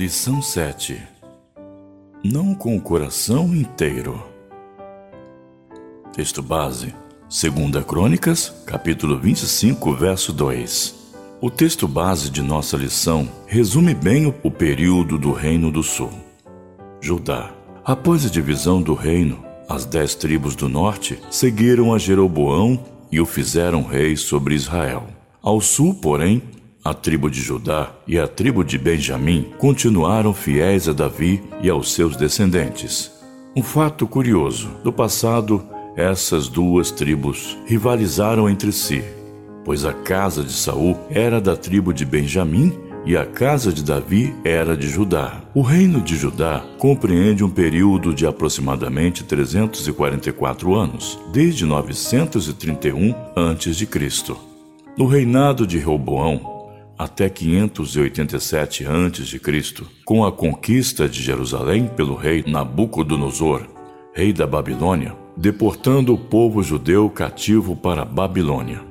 Lição 7 Não com o coração inteiro. Texto base: 2 Crônicas, capítulo 25, verso 2. O texto base de nossa lição resume bem o período do Reino do Sul. Judá. Após a divisão do reino, as dez tribos do norte seguiram a Jeroboão e o fizeram rei sobre Israel. Ao sul, porém, a tribo de Judá e a tribo de Benjamim continuaram fiéis a Davi e aos seus descendentes. Um fato curioso: do passado, essas duas tribos rivalizaram entre si, pois a casa de Saul era da tribo de Benjamim e a casa de Davi era de Judá. O reino de Judá compreende um período de aproximadamente 344 anos, desde 931 a.C. No reinado de Reoboão, até 587 a.C., com a conquista de Jerusalém pelo rei Nabucodonosor, rei da Babilônia, deportando o povo judeu cativo para a Babilônia.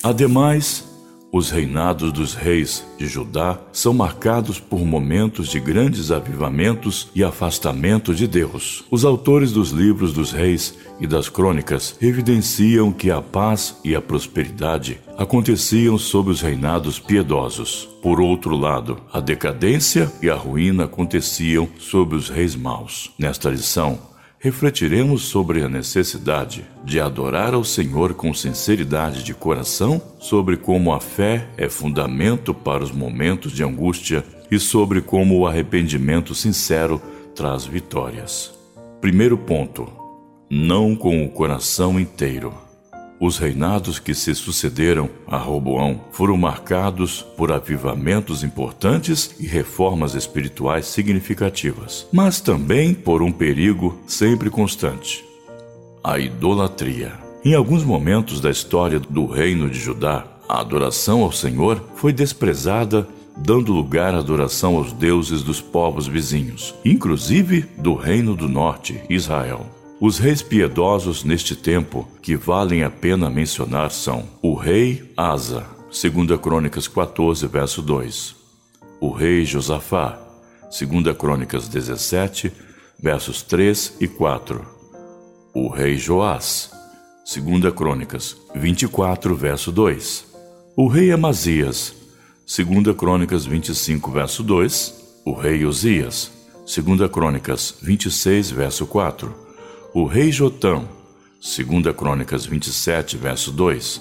Ademais, os reinados dos reis de Judá são marcados por momentos de grandes avivamentos e afastamento de Deus. Os autores dos livros dos reis e das crônicas evidenciam que a paz e a prosperidade aconteciam sob os reinados piedosos. Por outro lado, a decadência e a ruína aconteciam sob os reis maus. Nesta lição, refletiremos sobre a necessidade de adorar ao Senhor com sinceridade de coração, sobre como a fé é fundamento para os momentos de angústia e sobre como o arrependimento sincero traz vitórias. Primeiro ponto: não com o coração inteiro. Os reinados que se sucederam a Roboão foram marcados por avivamentos importantes e reformas espirituais significativas, mas também por um perigo sempre constante: a idolatria. Em alguns momentos da história do reino de Judá, a adoração ao Senhor foi desprezada dando lugar à adoração aos deuses dos povos vizinhos, inclusive do Reino do Norte, Israel. Os reis piedosos neste tempo que valem a pena mencionar são o rei Asa, 2 Crônicas 14, verso 2. O rei Josafá, 2 Crônicas 17, versos 3 e 4. O rei Joás, 2 Crônicas 24, verso 2. O rei Amazias, 2 Crônicas 25, verso 2. O rei Osias, 2 Crônicas 26, verso 4 o rei Jotão, 2 Crônicas 27, verso 2,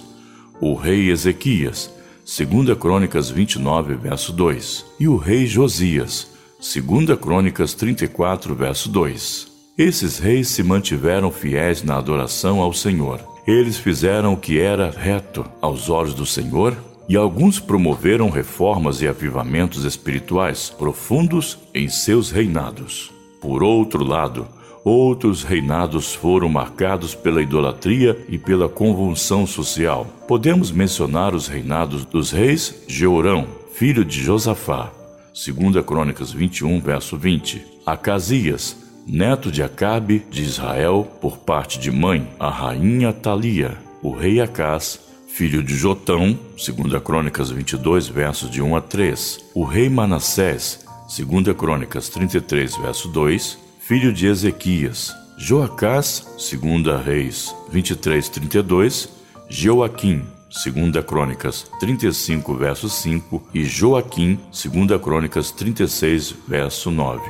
o rei Ezequias, 2 Crônicas 29, verso 2, e o rei Josias, 2 Crônicas 34, verso 2. Esses reis se mantiveram fiéis na adoração ao Senhor. Eles fizeram o que era reto aos olhos do Senhor e alguns promoveram reformas e avivamentos espirituais profundos em seus reinados. Por outro lado, Outros reinados foram marcados pela idolatria e pela convulsão social. Podemos mencionar os reinados dos reis Jeorão, filho de Josafá, 2 Crônicas 21, verso 20, Acasias, neto de Acabe de Israel, por parte de mãe, a rainha Talia, o rei Acás, filho de Jotão, 2 Crônicas 22, versos de 1 a 3, o rei Manassés, 2 Crônicas 33, verso 2, filho de Ezequias, Joacás, segunda Reis 23:32, Joaquim, segunda Crônicas 35 verso 5 e Joaquim, segunda Crônicas 36 verso 9.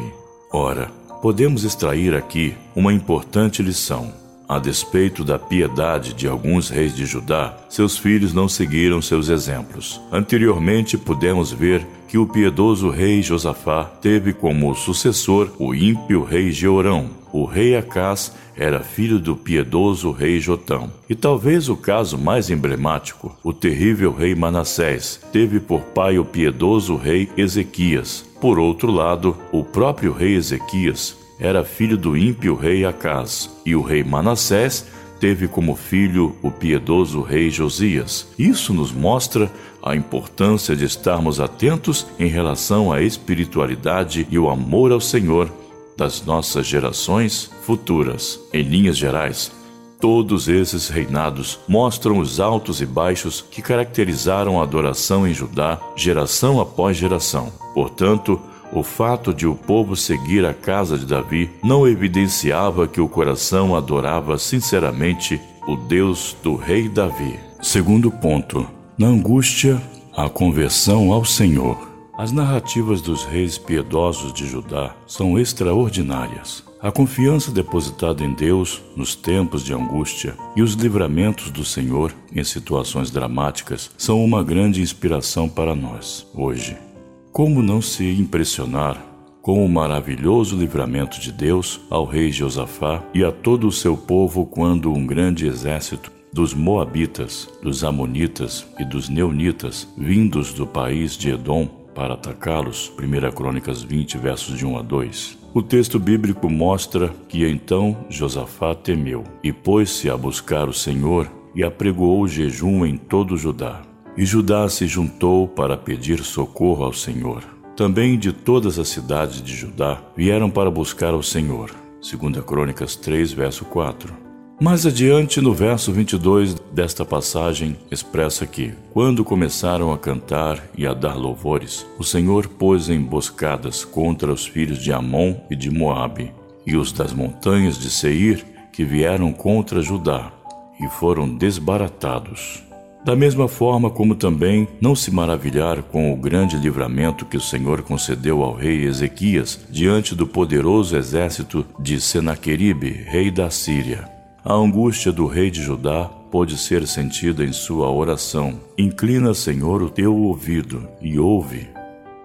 Ora, podemos extrair aqui uma importante lição. A despeito da piedade de alguns reis de Judá, seus filhos não seguiram seus exemplos. Anteriormente, pudemos ver que o piedoso rei Josafá teve como sucessor o ímpio rei Jeorão. O rei Acás era filho do piedoso rei Jotão. E talvez o caso mais emblemático, o terrível rei Manassés, teve por pai o piedoso rei Ezequias. Por outro lado, o próprio rei Ezequias era filho do ímpio rei Acás, e o rei Manassés teve como filho o piedoso rei Josias. Isso nos mostra a importância de estarmos atentos em relação à espiritualidade e o amor ao Senhor das nossas gerações futuras. Em linhas gerais, todos esses reinados mostram os altos e baixos que caracterizaram a adoração em Judá, geração após geração. Portanto, O fato de o povo seguir a casa de Davi não evidenciava que o coração adorava sinceramente o Deus do rei Davi. Segundo ponto, na angústia, a conversão ao Senhor. As narrativas dos reis piedosos de Judá são extraordinárias. A confiança depositada em Deus nos tempos de angústia e os livramentos do Senhor em situações dramáticas são uma grande inspiração para nós hoje. Como não se impressionar com o maravilhoso livramento de Deus ao rei Josafá e a todo o seu povo quando um grande exército dos Moabitas, dos Amonitas e dos Neonitas, vindos do país de Edom, para atacá-los. 1 Crônicas 20, versos de 1 a 2. O texto bíblico mostra que então Josafá temeu e pôs-se a buscar o Senhor e apregoou jejum em todo Judá. E Judá se juntou para pedir socorro ao Senhor. Também de todas as cidades de Judá vieram para buscar ao Senhor. 2 Crônicas 3, verso 4. Mais adiante, no verso 22 desta passagem, expressa que, quando começaram a cantar e a dar louvores, o Senhor pôs emboscadas contra os filhos de Amon e de Moabe, e os das montanhas de Seir, que vieram contra Judá, e foram desbaratados. Da mesma forma como também não se maravilhar com o grande livramento que o Senhor concedeu ao rei Ezequias diante do poderoso exército de Senaqueribe, rei da Síria a angústia do rei de Judá pôde ser sentida em sua oração. Inclina, Senhor, o teu ouvido e ouve.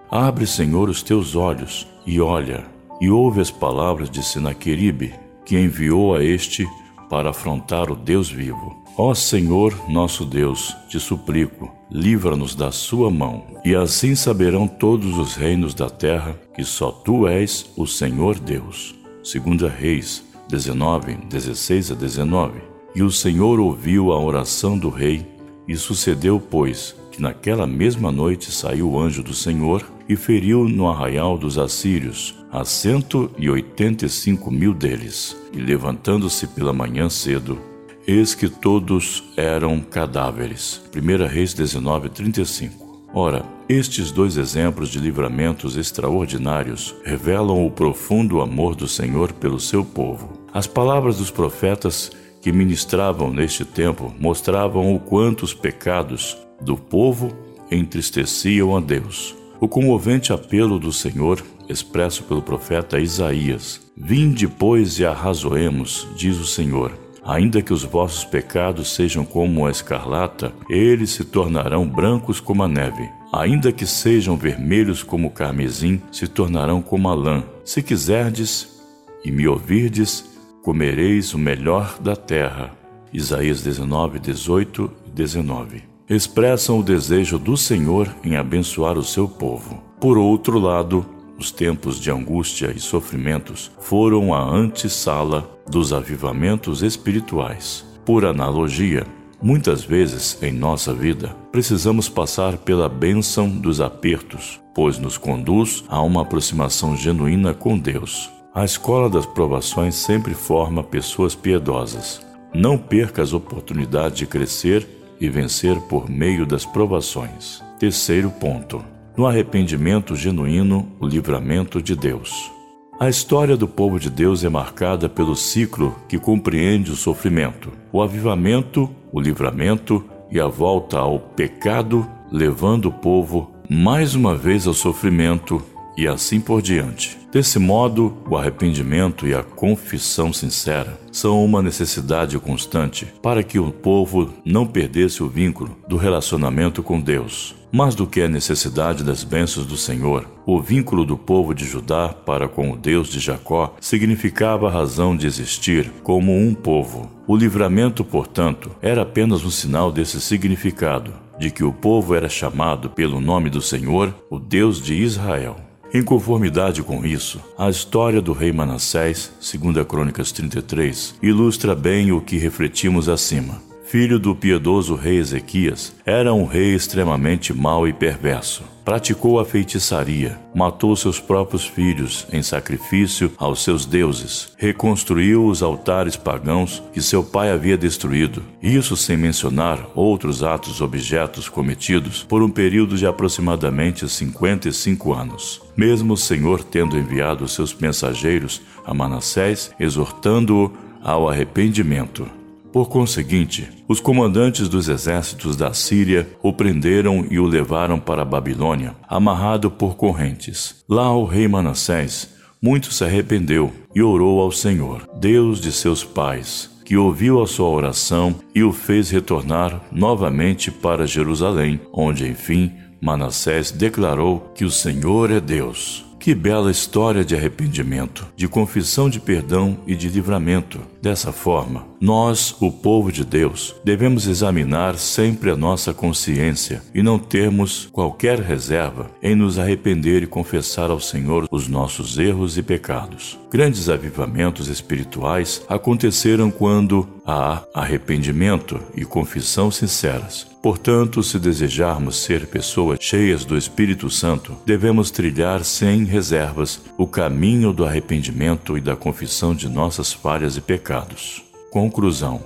Abre, Senhor, os teus olhos e olha, e ouve as palavras de Senaqueribe, que enviou a este para afrontar o Deus vivo. Ó Senhor, nosso Deus, te suplico, livra-nos da sua mão, e assim saberão todos os reinos da terra que só tu és o Senhor Deus. Segunda Reis 19, 16 a 19. E o Senhor ouviu a oração do rei, e sucedeu, pois, que naquela mesma noite saiu o anjo do Senhor e feriu no arraial dos assírios a cento e oitenta e cinco mil deles. E levantando-se pela manhã cedo, eis que todos eram cadáveres. 1 Reis 19, 35. Ora, estes dois exemplos de livramentos extraordinários revelam o profundo amor do Senhor pelo seu povo. As palavras dos profetas que ministravam neste tempo mostravam o quanto os pecados do povo entristeciam a Deus. O comovente apelo do Senhor, expresso pelo profeta Isaías: Vinde, pois, e arrazoemos, diz o Senhor. Ainda que os vossos pecados sejam como a escarlata, eles se tornarão brancos como a neve. Ainda que sejam vermelhos como o carmesim, se tornarão como a lã. Se quiserdes e me ouvirdes, comereis o melhor da terra. Isaías 19, 18 e 19. Expressam o desejo do Senhor em abençoar o seu povo. Por outro lado, os tempos de angústia e sofrimentos foram a antessala dos avivamentos espirituais. Por analogia, muitas vezes em nossa vida precisamos passar pela bênção dos apertos, pois nos conduz a uma aproximação genuína com Deus. A escola das provações sempre forma pessoas piedosas. Não perca as oportunidades de crescer e vencer por meio das provações. Terceiro ponto no arrependimento genuíno, o livramento de Deus. A história do povo de Deus é marcada pelo ciclo que compreende o sofrimento, o avivamento, o livramento e a volta ao pecado, levando o povo mais uma vez ao sofrimento e assim por diante. Desse modo, o arrependimento e a confissão sincera são uma necessidade constante para que o povo não perdesse o vínculo do relacionamento com Deus. Mais do que a necessidade das bênçãos do Senhor, o vínculo do povo de Judá para com o Deus de Jacó significava a razão de existir como um povo. O livramento, portanto, era apenas um sinal desse significado, de que o povo era chamado pelo nome do Senhor, o Deus de Israel. Em conformidade com isso, a história do rei Manassés, 2 Crônicas 33, ilustra bem o que refletimos acima. Filho do piedoso rei Ezequias, era um rei extremamente mau e perverso. Praticou a feitiçaria, matou seus próprios filhos em sacrifício aos seus deuses, reconstruiu os altares pagãos que seu pai havia destruído, isso sem mencionar outros atos objetos cometidos por um período de aproximadamente 55 anos. Mesmo o Senhor tendo enviado seus mensageiros a Manassés, exortando-o ao arrependimento. Por conseguinte, os comandantes dos exércitos da Síria o prenderam e o levaram para a Babilônia, amarrado por correntes. Lá o rei Manassés muito se arrependeu e orou ao Senhor, Deus de seus pais, que ouviu a sua oração e o fez retornar novamente para Jerusalém, onde enfim Manassés declarou que o Senhor é Deus. Que bela história de arrependimento, de confissão de perdão e de livramento. Dessa forma, nós, o povo de Deus, devemos examinar sempre a nossa consciência e não termos qualquer reserva em nos arrepender e confessar ao Senhor os nossos erros e pecados. Grandes avivamentos espirituais aconteceram quando há arrependimento e confissão sinceras. Portanto, se desejarmos ser pessoas cheias do Espírito Santo, devemos trilhar sem reservas o caminho do arrependimento e da confissão de nossas falhas e pecados. Conclusão: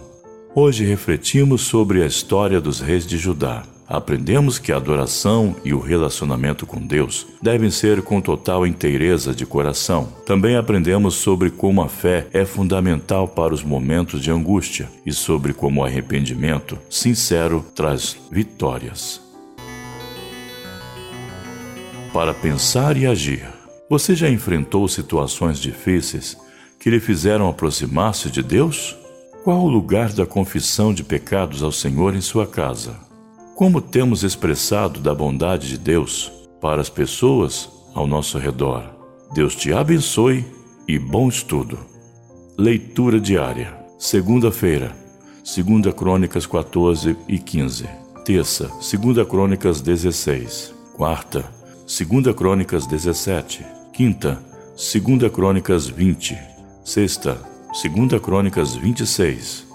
Hoje refletimos sobre a história dos reis de Judá. Aprendemos que a adoração e o relacionamento com Deus devem ser com total inteireza de coração. Também aprendemos sobre como a fé é fundamental para os momentos de angústia e sobre como o arrependimento sincero traz vitórias. Para pensar e agir. Você já enfrentou situações difíceis que lhe fizeram aproximar-se de Deus? Qual o lugar da confissão de pecados ao Senhor em sua casa? Como temos expressado da bondade de Deus para as pessoas ao nosso redor? Deus te abençoe e bom estudo. Leitura diária. Segunda-feira, 2 Crônicas 14 e 15. Terça, 2 Crônicas 16. Quarta, 2 Crônicas 17. Quinta, Segunda Crônicas 20. Sexta, Segunda Crônicas 26.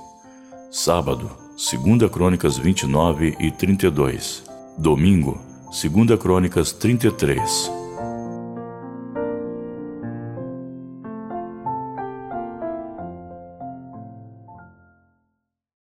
Sábado, Segunda Crônicas 29 e 32. Domingo, Segunda Crônicas 33.